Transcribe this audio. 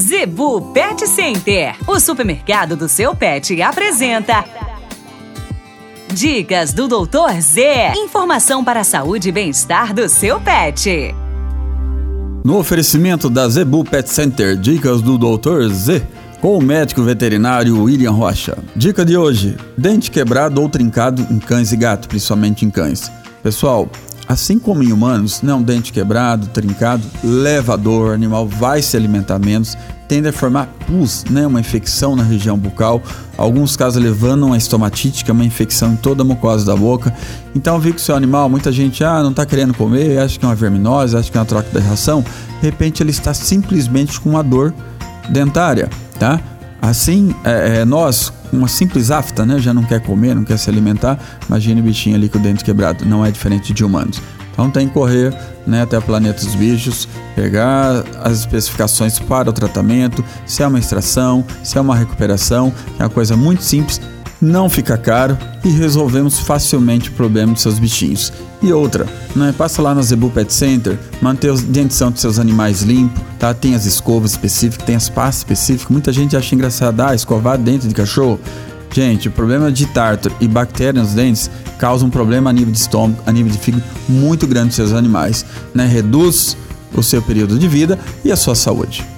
Zebu Pet Center, o supermercado do seu pet, apresenta. Dicas do Doutor Z. Informação para a saúde e bem-estar do seu pet. No oferecimento da Zebu Pet Center, dicas do Doutor Z, com o médico veterinário William Rocha. Dica de hoje: dente quebrado ou trincado em cães e gatos, principalmente em cães. Pessoal, Assim como em humanos, né, um dente quebrado, trincado, leva dor, o animal vai se alimentar menos, tende a formar pus, né, uma infecção na região bucal, alguns casos levando a estomatite, que é uma infecção em toda a mucosa da boca. Então, vi que o seu animal, muita gente ah, não está querendo comer, acha que é uma verminose, acha que é uma troca da ração, de repente ele está simplesmente com uma dor dentária, tá? Assim, é, é, nós, uma simples afta, né, já não quer comer, não quer se alimentar, imagine o bichinho ali com o dente quebrado, não é diferente de humanos. Então tem que correr né, até o planeta dos bichos, pegar as especificações para o tratamento, se é uma extração, se é uma recuperação, é uma coisa muito simples não fica caro e resolvemos facilmente o problema dos seus bichinhos. E outra, né, passa lá na Zebu Pet Center, manter a dentição dos seus animais limpo, tá? Tem as escovas específicas, tem as pastas específicas. Muita gente acha engraçado, ah, escovar dentro de cachorro. Gente, o problema de tártaro e bactéria nos dentes causa um problema a nível de estômago, a nível de fígado muito grande nos seus animais, né? Reduz o seu período de vida e a sua saúde.